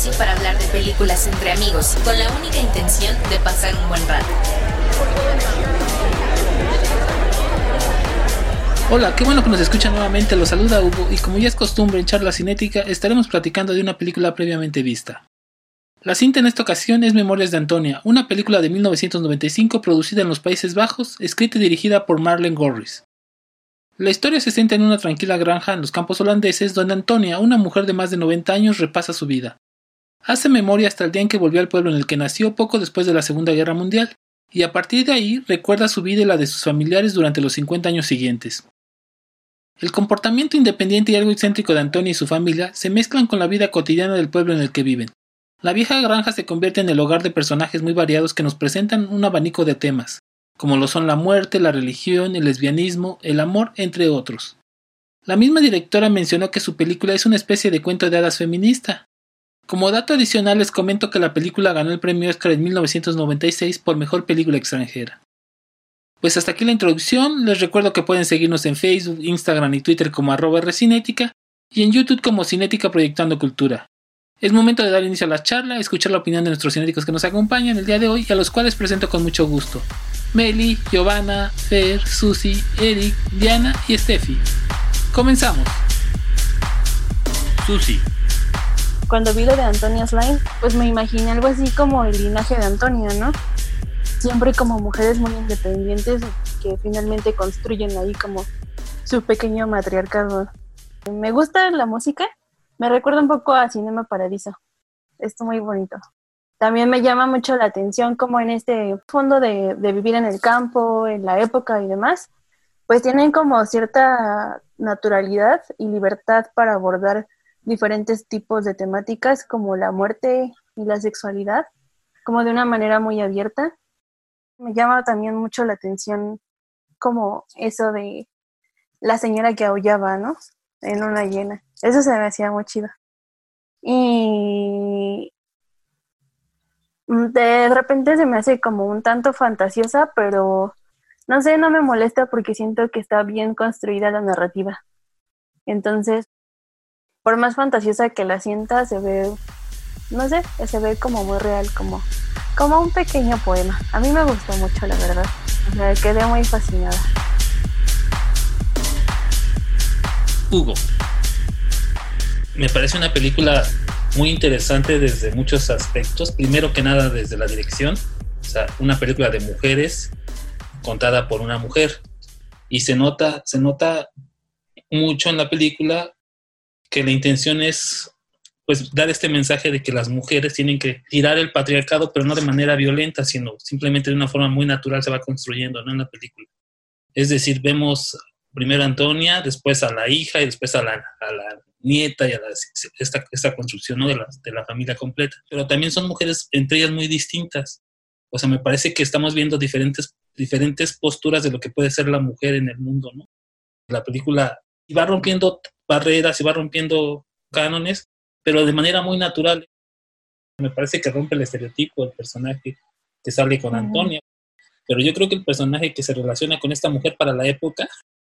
espacio para hablar de películas entre amigos, con la única intención de pasar un buen rato. Hola, qué bueno que nos escuchan nuevamente, los saluda Hugo y como ya es costumbre en charla cinética estaremos platicando de una película previamente vista. La cinta en esta ocasión es Memorias de Antonia, una película de 1995 producida en los Países Bajos, escrita y dirigida por Marlene Gorris. La historia se centra en una tranquila granja en los campos holandeses donde Antonia, una mujer de más de 90 años, repasa su vida. Hace memoria hasta el día en que volvió al pueblo en el que nació poco después de la Segunda Guerra Mundial, y a partir de ahí recuerda su vida y la de sus familiares durante los 50 años siguientes. El comportamiento independiente y algo excéntrico de Antonia y su familia se mezclan con la vida cotidiana del pueblo en el que viven. La vieja granja se convierte en el hogar de personajes muy variados que nos presentan un abanico de temas, como lo son la muerte, la religión, el lesbianismo, el amor, entre otros. La misma directora mencionó que su película es una especie de cuento de hadas feminista. Como dato adicional les comento que la película ganó el premio Oscar en 1996 por Mejor Película Extranjera. Pues hasta aquí la introducción, les recuerdo que pueden seguirnos en Facebook, Instagram y Twitter como arroba Recinética y en YouTube como Cinética Proyectando Cultura. Es momento de dar inicio a la charla, escuchar la opinión de nuestros cinéticos que nos acompañan el día de hoy y a los cuales presento con mucho gusto. Meli, Giovanna, Fer, Susi, Eric, Diana y Steffi. Comenzamos. Susi. Cuando vi lo de Antonia Slime, pues me imaginé algo así como el linaje de Antonia, ¿no? Siempre como mujeres muy independientes que finalmente construyen ahí como su pequeño matriarcado. Me gusta la música, me recuerda un poco a Cinema Paradiso. Es muy bonito. También me llama mucho la atención como en este fondo de, vivir en el campo, en la época y demás, pues tienen como cierta naturalidad y libertad para abordar diferentes tipos de temáticas como la muerte y la sexualidad, como de una manera muy abierta. Me llama también mucho la atención como eso de la señora que aullaba, ¿no? En una llena. Eso se me hacía muy chido. Y de repente se me hace como un tanto fantasiosa, pero no sé, no me molesta porque siento que está bien construida la narrativa. Entonces, por más fantasiosa que la sienta, se ve, no sé, se ve como muy real, como, como un pequeño poema. A mí me gustó mucho, la verdad. Me quedé muy fascinada. Hugo, me parece una película muy interesante desde muchos aspectos. Primero que nada desde la dirección, o sea, una película de mujeres contada por una mujer. Y se nota, se nota mucho en la película que la intención es pues dar este mensaje de que las mujeres tienen que tirar el patriarcado, pero no de manera violenta, sino simplemente de una forma muy natural se va construyendo ¿no? en la película. Es decir, vemos primero a Antonia, después a la hija y después a la, a la nieta y a esta, esta, construcción ¿no? de, la, de la familia completa. Pero también son mujeres entre ellas muy distintas. O sea, me parece que estamos viendo diferentes, diferentes posturas de lo que puede ser la mujer en el mundo, ¿no? La película va rompiendo barreras y va rompiendo cánones, pero de manera muy natural. Me parece que rompe el estereotipo del personaje que sale con Antonia. Pero yo creo que el personaje que se relaciona con esta mujer para la época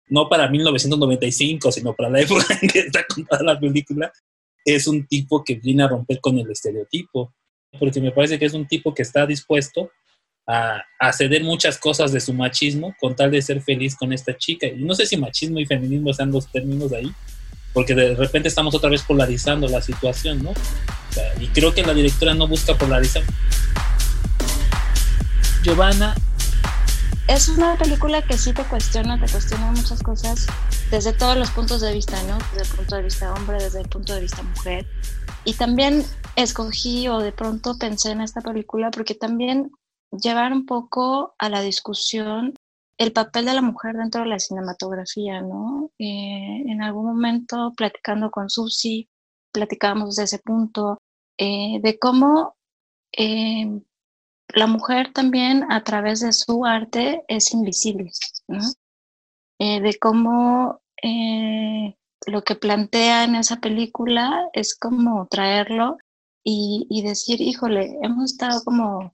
no para 1995, sino para la época en que está contada la película, es un tipo que viene a romper con el estereotipo, porque me parece que es un tipo que está dispuesto a, a, ceder muchas cosas de su machismo con tal de ser feliz con esta chica. Y no sé si machismo y feminismo están los términos ahí, porque de repente estamos otra vez polarizando la situación, ¿no? y creo que la directora no busca polarizar. Giovanna es una película que sí te cuestiona, te cuestiona muchas cosas desde todos los puntos de vista, ¿no? Desde el punto de vista hombre, desde el punto de vista mujer. Y también escogí o de pronto pensé en esta película porque también llevar un poco a la discusión el papel de la mujer dentro de la cinematografía, ¿no? Eh, en algún momento platicando con Susi, platicábamos de ese punto, eh, de cómo eh, la mujer también a través de su arte es invisible, ¿no? De cómo lo que plantea en esa película es como traerlo y, y, decir, híjole, hemos estado como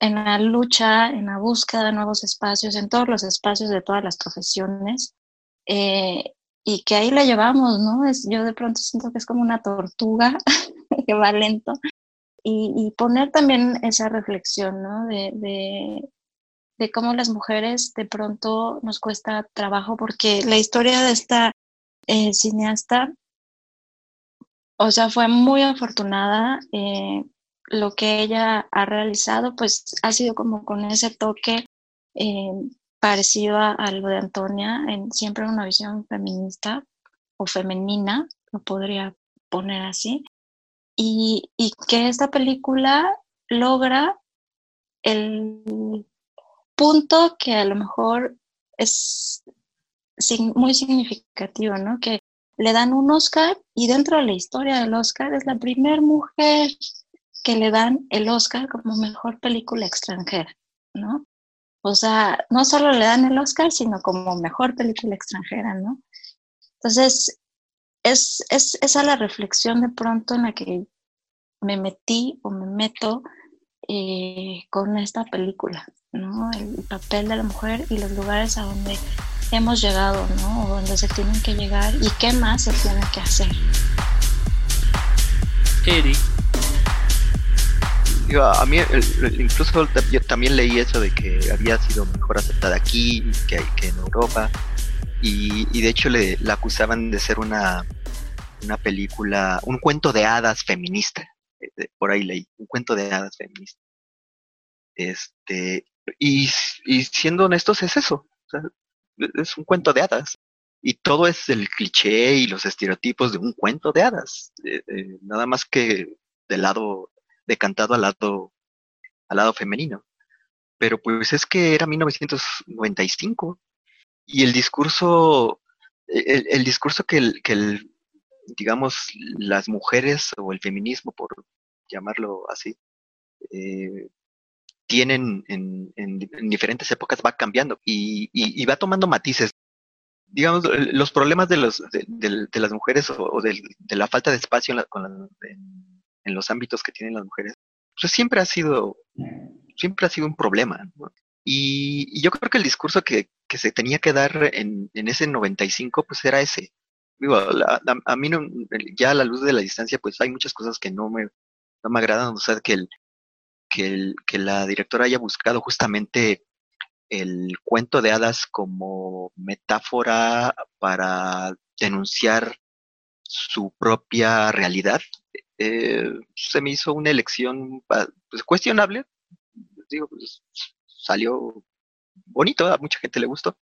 en la lucha, en la búsqueda de nuevos espacios, en todos los espacios de todas las profesiones, eh, y que ahí la llevamos, ¿no? Es, yo de pronto siento que es como una tortuga que va lento. Y, poner también esa reflexión, ¿no? De, de, de, cómo las mujeres de pronto nos cuesta trabajo, porque la historia de esta eh, cineasta, o sea, fue muy afortunada. Eh, lo que ella ha realizado, pues ha sido como con ese toque eh, parecido a, lo de Antonia, en siempre una visión feminista o femenina, lo podría poner así, y, y que esta película logra el punto que a lo mejor es muy significativo, ¿no? Que le dan un Oscar y dentro de la historia del Oscar es la primera mujer que le dan el Oscar como mejor película extranjera, ¿no? O sea, no solo le dan el Oscar, sino como mejor película extranjera, ¿no? Entonces, es, es esa la reflexión de pronto en la que me metí o me meto eh, con esta película, ¿no? El papel de la mujer y los lugares a donde hemos llegado, ¿no? O donde se tienen que llegar y qué más se tiene que hacer. Eric. A mí incluso yo también leí eso de que había sido mejor aceptada aquí que, que en Europa y, de hecho le la acusaban de ser una, una película, un cuento de hadas feminista. Eh, por ahí leí, un cuento de hadas feminista. Este, y, y siendo honestos, es eso. es un cuento de hadas. Y todo es el cliché y los estereotipos de un cuento de hadas. Eh, eh, nada más que del lado, decantado al lado, al lado femenino. Pero pues es que era 1995 y el discurso, el, el discurso que el, que el, digamos, las mujeres o el feminismo, por llamarlo así, eh, tienen en, en, diferentes épocas va cambiando y, y, va tomando matices. Digamos, los problemas de, los, de, de, las mujeres o, de, la falta de espacio en, en, los ámbitos que tienen las mujeres, pues siempre ha sido, siempre ha sido un problema. Y, yo creo que el discurso que, que se tenía que dar en, en, ese 95, pues era ese. a, mí no, ya a la luz de la distancia, pues hay muchas cosas que no me, no me agradan. O sea, que, el, que, el, que la directora haya buscado justamente el cuento de hadas como metáfora para denunciar su propia realidad, eh, se me hizo una elección pues, cuestionable. Digo, pues, salió bonito, a mucha gente le gustó.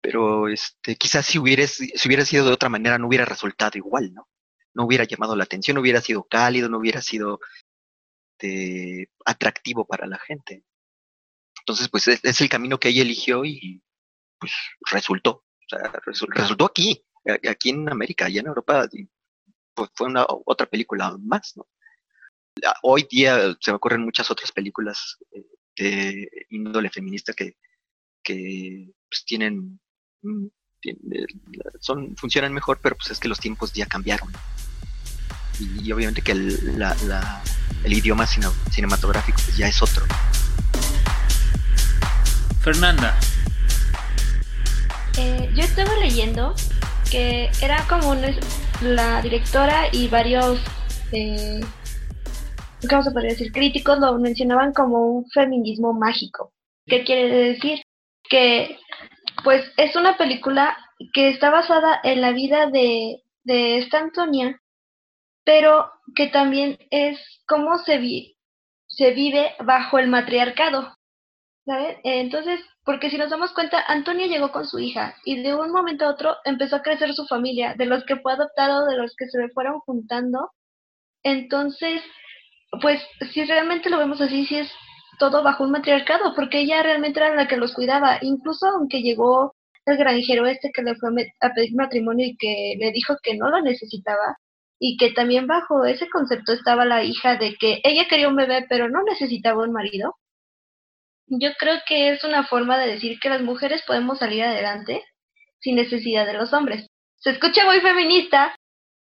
Pero este, quizás si hubiera, si hubiera sido de otra manera no hubiera resultado igual, ¿no? No hubiera llamado la atención, no hubiera sido cálido, no hubiera sido este, atractivo para la gente. Entonces, pues es, el camino que ella eligió y pues resultó. Resultó aquí, aquí en América, allá en Europa, pues fue una otra película más, ¿no? Hoy día se me ocurren muchas otras películas eh, de índole feminista que, que pues, tienen, mm, eh, son, funcionan mejor, pero pues es que los tiempos ya cambiaron. Y, obviamente que el, la, el idioma cinematográfico pues, ya es otro. Fernanda. Eh, yo estaba leyendo que era como la directora y varios eh, ¿cómo se podría decir? Críticos lo mencionaban como un feminismo mágico. ¿Qué quiere decir? Que pues es una película que está basada en la vida de, de esta Antonia, pero que también es cómo se, vi, se vive bajo el matriarcado. Entonces, porque si nos damos cuenta, Antonia llegó con su hija y de un momento a otro empezó a crecer su familia, de los que fue adoptado, de los que se fueron juntando. Entonces, pues si realmente lo vemos así, sí es todo bajo un matriarcado, porque ella realmente era la que los cuidaba, incluso aunque llegó el granjero este que le fue a pedir matrimonio y que le dijo que no lo necesitaba, y que también bajo ese concepto estaba la hija de que ella quería un bebé pero no necesitaba un marido. Yo creo que es una forma de decir que las mujeres podemos salir adelante sin necesidad de los hombres. Se escucha muy feminista,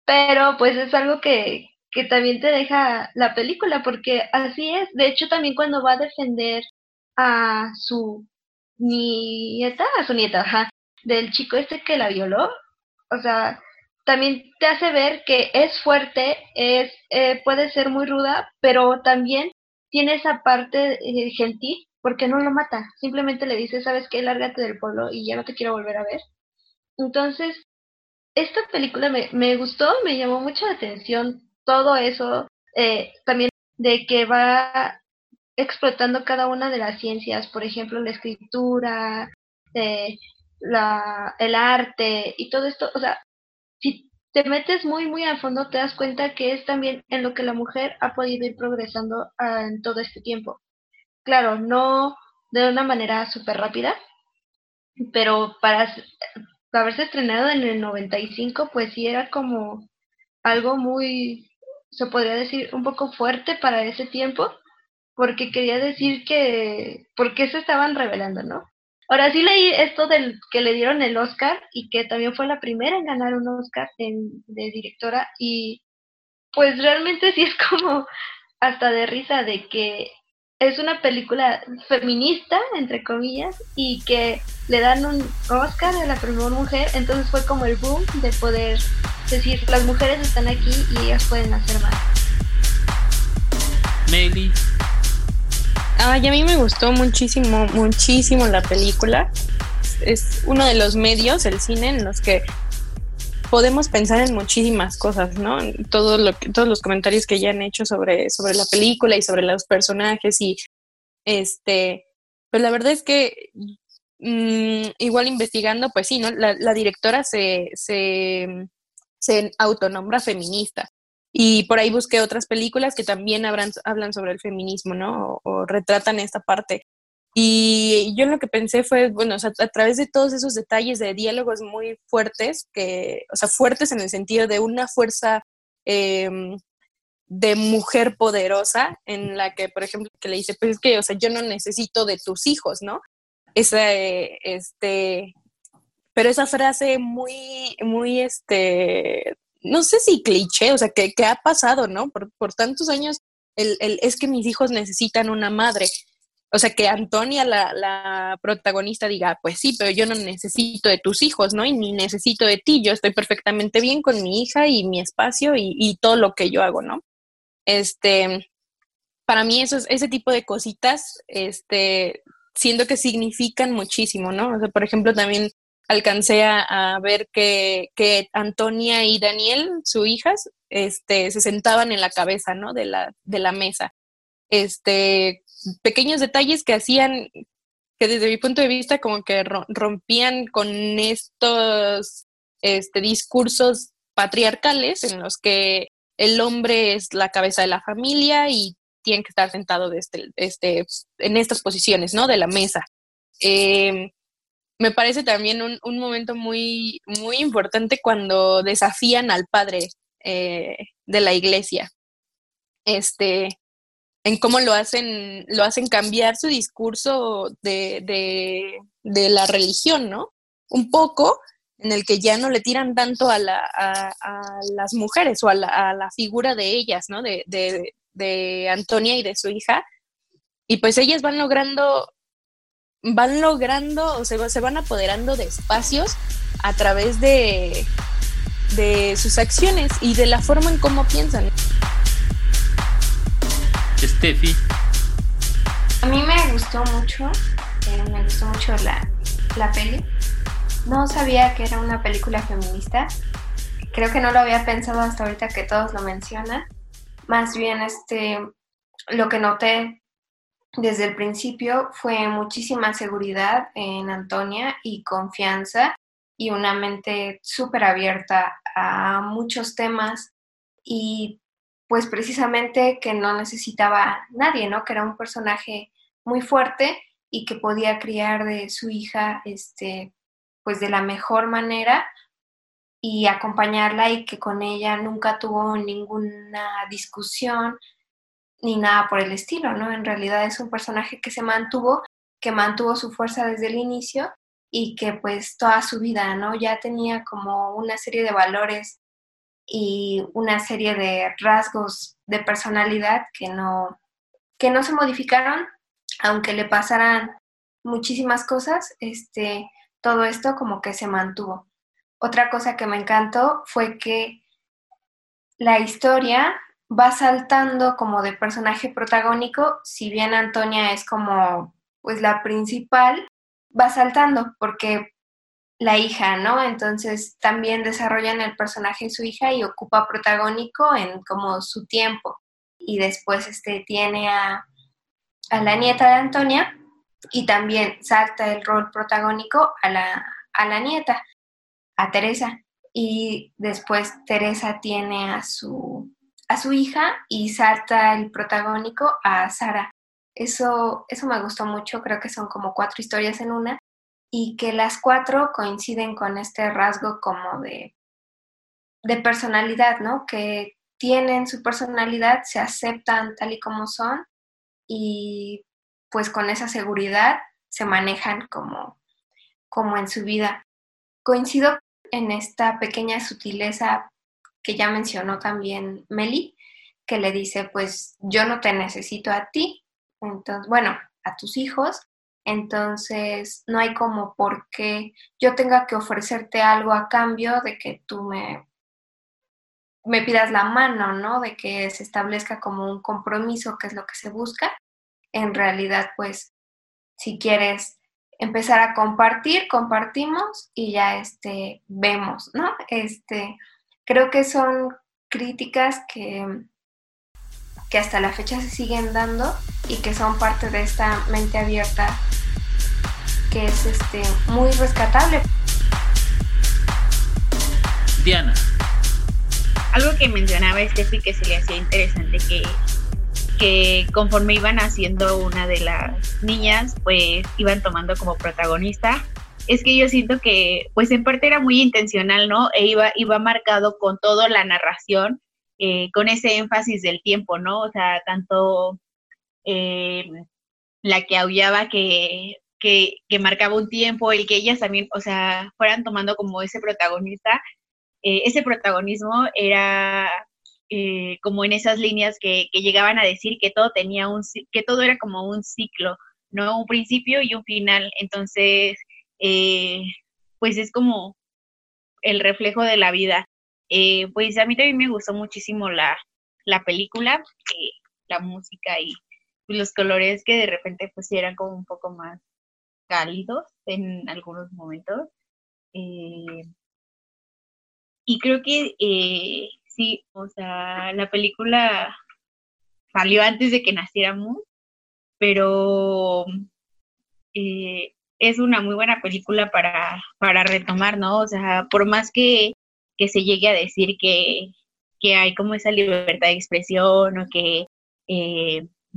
pero pues es algo que, que también te deja la película, porque así es. De hecho, también cuando va a defender a su nieta, a su nieta, ajá, del chico este que la violó, o sea, también te hace ver que es fuerte, es eh, puede ser muy ruda, pero también tiene esa parte eh, gentil porque no lo mata, simplemente le dice, sabes qué, lárgate del pueblo y ya no te quiero volver a ver. Entonces, esta película me, gustó, me llamó mucho la atención todo eso, eh, también de que va explotando cada una de las ciencias, por ejemplo, la escritura, eh, el arte y todo esto, o sea, si te metes muy, muy a fondo, te das cuenta que es también en lo que la mujer ha podido ir progresando ah, en todo este tiempo. Claro, no de una manera súper rápida, pero para haberse estrenado en el 95, pues sí era como algo muy, se podría decir, un poco fuerte para ese tiempo, porque quería decir que, ¿por qué se estaban revelando, no? Ahora sí leí esto del que le dieron el Oscar y que también fue la primera en ganar un Oscar de directora y pues realmente sí es como hasta de risa de que es una película feminista, entre comillas, y que le dan un Oscar a la primera mujer, entonces fue como el boom de poder decir, las mujeres están aquí y ellas pueden hacer más. Meli. Ay, a mí me gustó muchísimo, muchísimo la película. Es uno de los medios, el cine, en los que podemos pensar en muchísimas cosas, ¿no? Todo lo todos los comentarios que ya han hecho sobre, sobre la película y sobre los personajes y este, pues la verdad es que mm, igual investigando, pues sí, ¿no? La, la directora se, se, se autonombra feminista. Y por ahí busqué otras películas que también hablan, hablan sobre el feminismo, ¿no? o retratan esta parte. Y yo lo que pensé fue, bueno, o sea, a través de todos esos detalles de diálogos muy fuertes, que, o sea, fuertes en el sentido de una fuerza em, de mujer poderosa, en la que, por ejemplo, que le dice, pues es que, o sea, yo no necesito de tus hijos, ¿no? Esa, este, pero esa frase muy, muy, este, no sé si cliché, o sea, que, que ha pasado, ¿no? Por, por tantos años, el, el, es que mis hijos necesitan una madre o sea, que Antonia, la, protagonista, diga, pues sí, pero yo no necesito de tus hijos, ¿no? Y ni necesito de ti, yo estoy perfectamente bien con mi hija y mi espacio y, todo lo que yo hago, ¿no? Este, para mí eso, ese tipo de cositas, este, siento que significan muchísimo, ¿no? O sea, por ejemplo, también alcancé a, ver que, que, Antonia y Daniel, su hijas, este, se sentaban en la cabeza, ¿no? De la, de la mesa. Este, pequeños detalles que hacían, que desde mi punto de vista como que rompían con estos este, discursos patriarcales en los que el hombre es la cabeza de la familia y tiene que estar sentado de este, este, en estas posiciones, ¿no? De la mesa. Eh, me parece también un, un, momento muy, muy importante cuando desafían al padre eh, de la iglesia. Este, en cómo lo hacen, lo hacen cambiar su discurso de, de, la religión, ¿no? Un poco en el que ya no le tiran tanto a, la, a, las mujeres o a la, a la, figura de ellas, ¿no? De, de, de Antonia y de su hija. Y pues ellas van logrando, van logrando, o se, se van apoderando de espacios a través de, de sus acciones y de la forma en cómo piensan. Steffi. A mí me gustó mucho, eh, me gustó mucho la, la peli. No sabía que era una película feminista. Creo que no lo había pensado hasta ahorita que todos lo mencionan. Más bien, este, lo que noté desde el principio fue muchísima seguridad en Antonia y confianza y una mente súper abierta a muchos temas y pues precisamente que no necesitaba nadie, ¿no? Que era un personaje muy fuerte y que podía criar de su hija, este, pues de la mejor manera y acompañarla y que con ella nunca tuvo ninguna discusión ni nada por el estilo, ¿no? En realidad es un personaje que se mantuvo, que mantuvo su fuerza desde el inicio y que pues toda su vida, ¿no? Ya tenía como una serie de valores y una serie de rasgos de personalidad que no, que no se modificaron, aunque le pasaran muchísimas cosas, este, todo esto como que se mantuvo. otra cosa que me encantó fue que la historia va saltando como de personaje protagónico, si bien Antonia es como pues la principal, va saltando porque la hija, ¿no? Entonces también desarrollan el personaje de su hija y ocupa protagónico en como su tiempo. Y después este tiene a, a la nieta de Antonia y también salta el rol protagónico a la, a la nieta, a Teresa. Y después Teresa tiene a su, a su hija y salta el protagónico a Sara. Eso, eso me gustó mucho, creo que son como cuatro historias en una y que las cuatro coinciden con este rasgo como de, de personalidad, ¿no? Que tienen su personalidad, se aceptan tal y como son y pues con esa seguridad se manejan como, como en su vida. Coincido en esta pequeña sutileza que ya mencionó también Meli, que le dice, pues yo no te necesito a ti, entonces, bueno, a tus hijos, entonces, no hay como por qué yo tenga que ofrecerte algo a cambio de que tú me, me pidas la mano, ¿no? De que se establezca como un compromiso, que es lo que se busca. En realidad, pues, si quieres empezar a compartir, compartimos y ya este, vemos, ¿no? Este, creo que son críticas que, que hasta la fecha se siguen dando y que son parte de esta mente abierta que es este, muy rescatable. Diana. Algo que mencionaba Steffi que se le hacía interesante que, que conforme iban haciendo una de las niñas, pues iban tomando como protagonista. Es que yo siento que, pues en parte era muy intencional, ¿no? E iba, iba marcado con toda la narración, eh, con ese énfasis del tiempo, ¿no? O sea, tanto eh, la que aullaba que que, marcaba un tiempo, el que ellas también, o sea, fueran tomando como ese protagonista, eh, ese protagonismo era eh, como en esas líneas que, llegaban a decir que todo tenía un, que todo era como un ciclo, ¿no? Un principio y un final. Entonces, eh, pues es como el reflejo de la vida. pues a mí también me gustó muchísimo la, la película, la música y los colores que de repente pues eran como un poco más cálidos en algunos momentos. Eh, y creo que eh, sí, o sea, la película salió antes de que naciéramos, pero eh, es una muy buena película para, para retomar, ¿no? O sea, por más que, que se llegue a decir que, que hay como esa libertad de expresión o que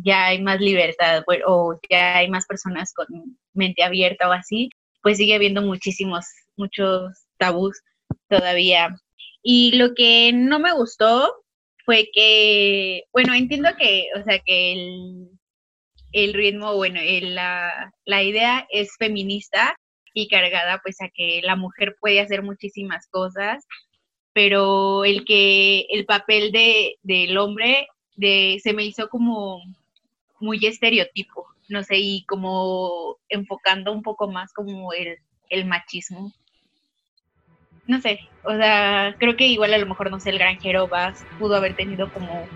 ya hay más libertad o ya hay más personas con mente abierta o así, pues sigue habiendo muchísimos, muchos tabús todavía. Y lo que no me gustó fue que, bueno, entiendo que, o sea, que el, el ritmo, bueno, la, la idea es feminista y cargada pues a que la mujer puede hacer muchísimas cosas, pero el que el papel de, del hombre de, se me hizo como muy estereotipo, no sé, y como enfocando un poco más como el, el machismo. No sé, o sea, creo que igual a lo mejor, no sé, el granjero Bass pudo haber tenido como,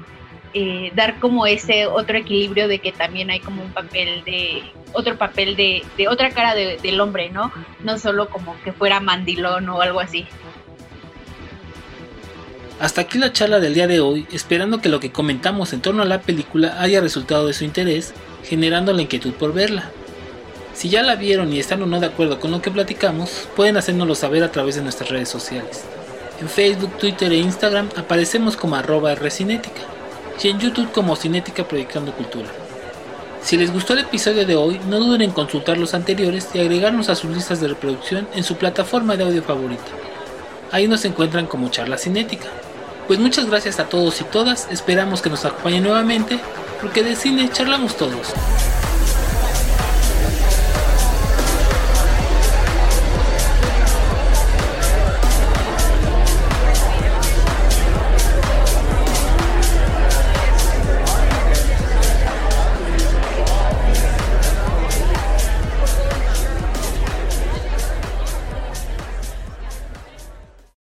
eh, dar como ese otro equilibrio de que también hay como un papel de, otro papel de, de otra cara del hombre, ¿no? No solo como que fuera mandilón o algo así. Hasta aquí la charla del día de hoy, esperando que lo que comentamos en torno a la película haya resultado de su interés, generando la inquietud por verla. Si ya la vieron y están o no de acuerdo con lo que platicamos, pueden hacérnoslo saber a través de nuestras redes sociales. En Facebook, Twitter e Instagram aparecemos como arroba Rcinética y en YouTube como Cinética Proyectando Cultura. Si les gustó el episodio de hoy, no duden en consultar los anteriores y agregarnos a sus listas de reproducción en su plataforma de audio favorita. Ahí nos encuentran como Charla Cinética. Pues muchas gracias a todos y todas, esperamos que nos acompañen nuevamente, porque de cine charlamos todos.